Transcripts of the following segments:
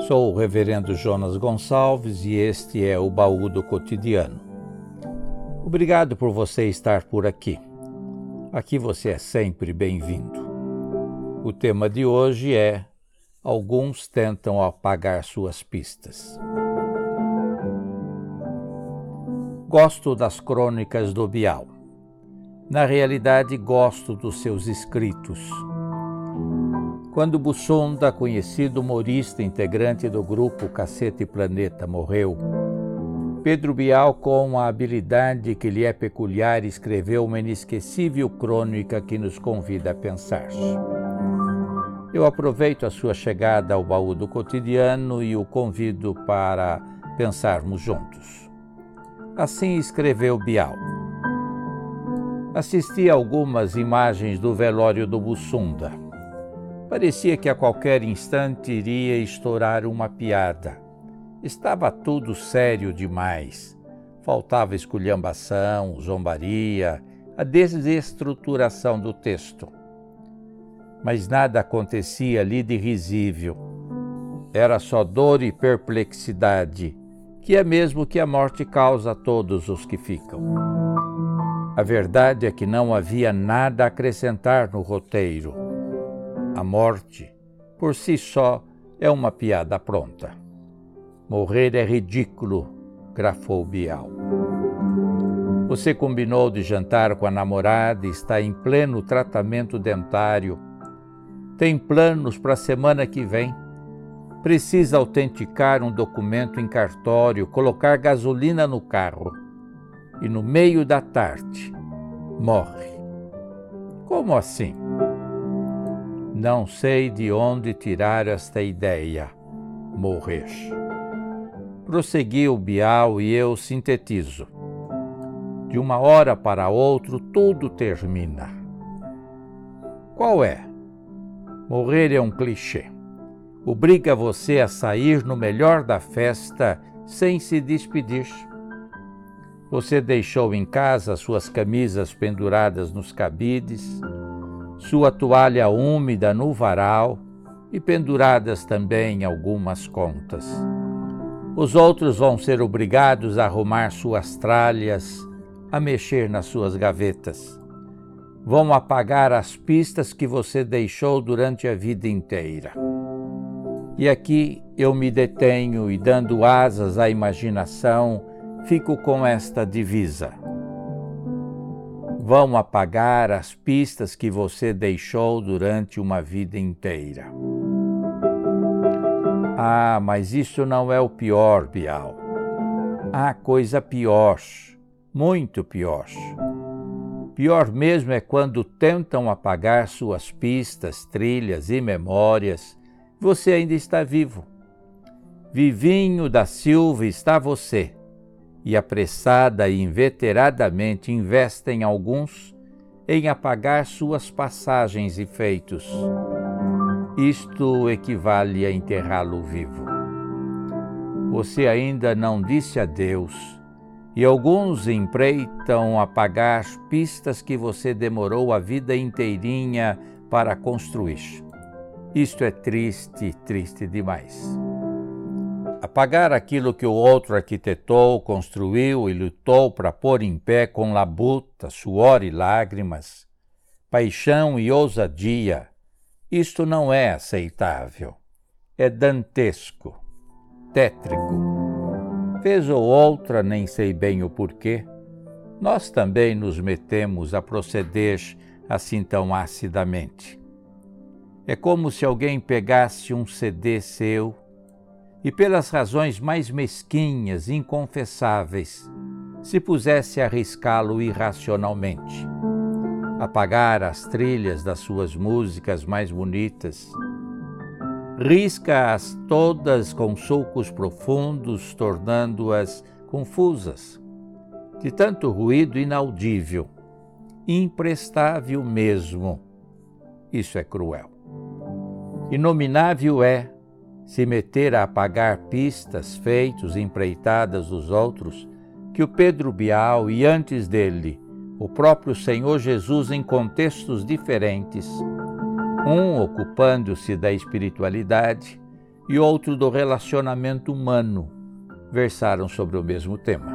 Sou o Reverendo Jonas Gonçalves e este é o Baú do Cotidiano. Obrigado por você estar por aqui. Aqui você é sempre bem-vindo. O tema de hoje é Alguns tentam apagar suas pistas. Gosto das crônicas do Bial. Na realidade, gosto dos seus escritos quando Bussonda, conhecido humorista integrante do grupo Cacete Planeta, morreu, Pedro Bial, com a habilidade que lhe é peculiar, escreveu uma inesquecível crônica que nos convida a pensar. Eu aproveito a sua chegada ao baú do cotidiano e o convido para pensarmos juntos. Assim escreveu Bial. Assisti a algumas imagens do velório do Bussunda Parecia que a qualquer instante iria estourar uma piada. Estava tudo sério demais. Faltava esculhambação, zombaria, a desestruturação do texto. Mas nada acontecia ali de risível. Era só dor e perplexidade, que é mesmo que a morte causa a todos os que ficam. A verdade é que não havia nada a acrescentar no roteiro a morte, por si só, é uma piada pronta. Morrer é ridículo, grafou Bial. Você combinou de jantar com a namorada e está em pleno tratamento dentário. Tem planos para a semana que vem. Precisa autenticar um documento em cartório, colocar gasolina no carro. E no meio da tarde, morre. Como assim? Não sei de onde tirar esta ideia. Morrer. Prosseguiu Bial e eu sintetizo. De uma hora para outra, tudo termina. Qual é? Morrer é um clichê. Obriga você a sair no melhor da festa sem se despedir. Você deixou em casa suas camisas penduradas nos cabides, sua toalha úmida no varal e penduradas também algumas contas. Os outros vão ser obrigados a arrumar suas tralhas, a mexer nas suas gavetas. Vão apagar as pistas que você deixou durante a vida inteira. E aqui eu me detenho e, dando asas à imaginação, fico com esta divisa vão apagar as pistas que você deixou durante uma vida inteira. Ah, mas isso não é o pior, Bial. Há coisa pior, muito pior. Pior mesmo é quando tentam apagar suas pistas, trilhas e memórias. Você ainda está vivo. Vivinho da Silva está você e apressada e inveteradamente investem alguns em apagar suas passagens e feitos. Isto equivale a enterrá-lo vivo. Você ainda não disse adeus, e alguns empreitam apagar pistas que você demorou a vida inteirinha para construir. Isto é triste, triste demais. Apagar aquilo que o outro arquitetou, construiu e lutou para pôr em pé com labuta, suor e lágrimas, paixão e ousadia, isto não é aceitável. É dantesco, tétrico. Vez ou outra, nem sei bem o porquê, nós também nos metemos a proceder assim tão acidamente. É como se alguém pegasse um CD seu e pelas razões mais mesquinhas, inconfessáveis, se pusesse a arriscá-lo irracionalmente. Apagar as trilhas das suas músicas mais bonitas, risca-as todas com sulcos profundos, tornando-as confusas, de tanto ruído inaudível, imprestável mesmo. Isso é cruel. Inominável é se meter a apagar pistas, feitos, empreitadas dos outros, que o Pedro Bial e antes dele, o próprio Senhor Jesus em contextos diferentes, um ocupando-se da espiritualidade e outro do relacionamento humano versaram sobre o mesmo tema.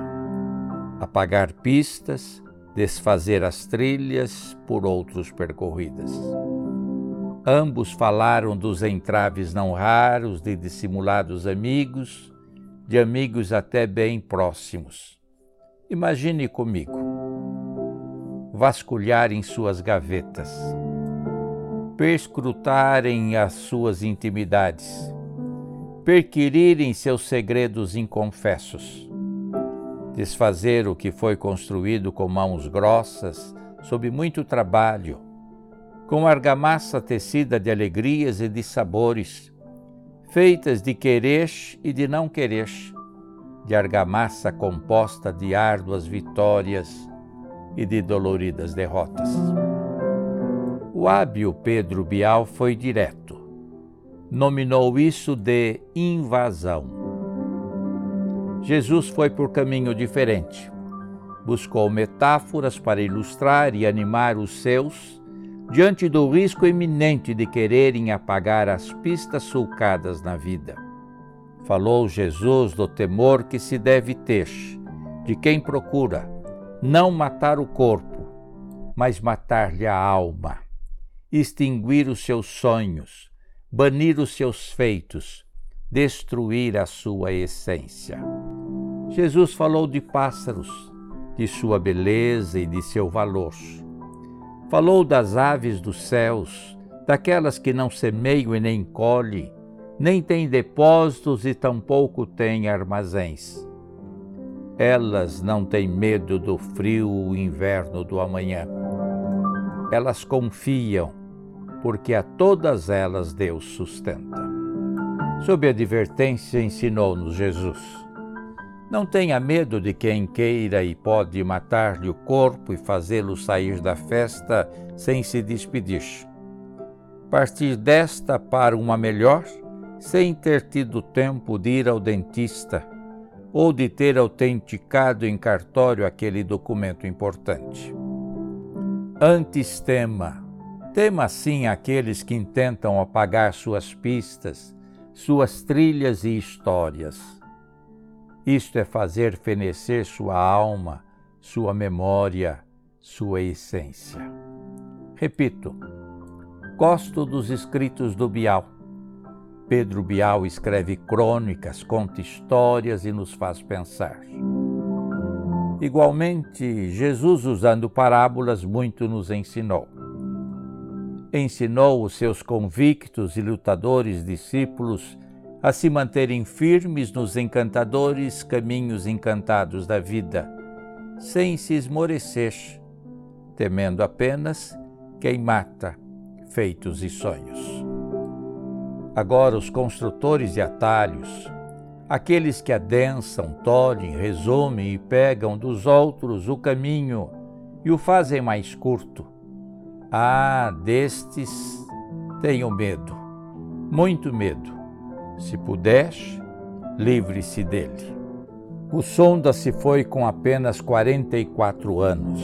Apagar pistas, desfazer as trilhas por outros percorridas. Ambos falaram dos entraves não raros de dissimulados amigos, de amigos até bem próximos. Imagine comigo vasculhar em suas gavetas, perscrutarem as suas intimidades, perquirirem seus segredos inconfessos, desfazer o que foi construído com mãos grossas, sob muito trabalho, com argamassa tecida de alegrias e de sabores, feitas de querer e de não querer, de argamassa composta de árduas vitórias e de doloridas derrotas. O hábil Pedro Bial foi direto. Nominou isso de invasão. Jesus foi por caminho diferente. Buscou metáforas para ilustrar e animar os seus diante do risco iminente de quererem apagar as pistas sulcadas na vida. Falou Jesus do temor que se deve ter de quem procura não matar o corpo, mas matar-lhe a alma, extinguir os seus sonhos, banir os seus feitos, destruir a sua essência. Jesus falou de pássaros, de sua beleza e de seu valor Falou das aves dos céus, daquelas que não semeiam e nem colhem, nem têm depósitos e tampouco têm armazéns. Elas não têm medo do frio inverno do amanhã. Elas confiam, porque a todas elas Deus sustenta. Sob a advertência, ensinou-nos Jesus não tenha medo de quem queira e pode matar-lhe o corpo e fazê-lo sair da festa sem se despedir. Partir desta para uma melhor, sem ter tido tempo de ir ao dentista ou de ter autenticado em cartório aquele documento importante. Antes tema, tema sim aqueles que intentam apagar suas pistas, suas trilhas e histórias isto é fazer fenecer sua alma, sua memória, sua essência. Repito, gosto dos escritos do Bial. Pedro Bial escreve crônicas, conta histórias e nos faz pensar. Igualmente, Jesus, usando parábolas, muito nos ensinou. Ensinou os seus convictos e lutadores discípulos a se manterem firmes nos encantadores caminhos encantados da vida, sem se esmorecer, temendo apenas quem mata feitos e sonhos. Agora, os construtores de atalhos, aqueles que adensam, tolhem, resumem e pegam dos outros o caminho e o fazem mais curto. Ah, destes tenho medo, muito medo se puder, livre-se dele. O Sonda se foi com apenas 44 anos.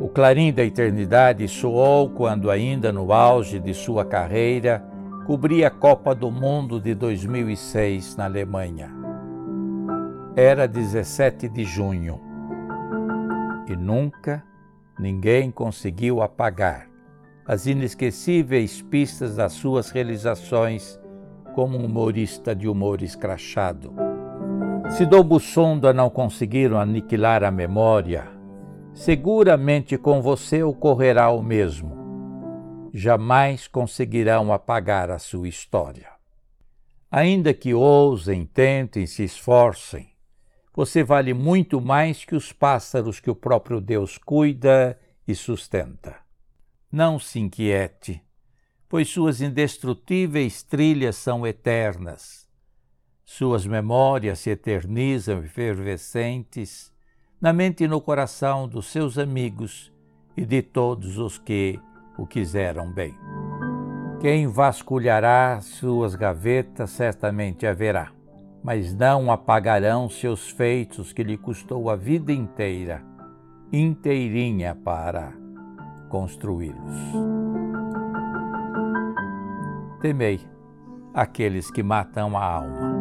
O clarim da eternidade soou quando, ainda no auge de sua carreira, cobria a Copa do Mundo de 2006 na Alemanha. Era 17 de junho e nunca ninguém conseguiu apagar as inesquecíveis pistas das suas realizações como um humorista de humor escrachado. Se do Bussonda não conseguiram aniquilar a memória, seguramente com você ocorrerá o mesmo. Jamais conseguirão apagar a sua história. Ainda que ousem, tentem, se esforcem, você vale muito mais que os pássaros que o próprio Deus cuida e sustenta. Não se inquiete pois suas indestrutíveis trilhas são eternas. Suas memórias se eternizam efervescentes na mente e no coração dos seus amigos e de todos os que o quiseram bem. Quem vasculhará suas gavetas certamente haverá, mas não apagarão seus feitos que lhe custou a vida inteira, inteirinha para construí-los temei, aqueles que matam a alma.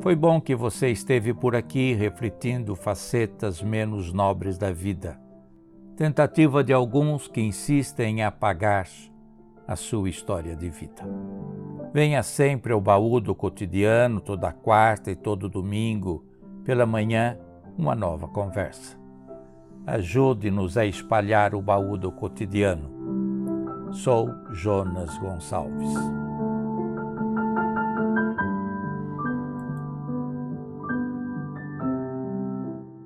Foi bom que você esteve por aqui refletindo facetas menos nobres da vida, tentativa de alguns que insistem em apagar a sua história de vida. Venha sempre ao baú do cotidiano, toda quarta e todo domingo, pela manhã, uma nova conversa. Ajude-nos a espalhar o baú do cotidiano. Sou Jonas Gonçalves.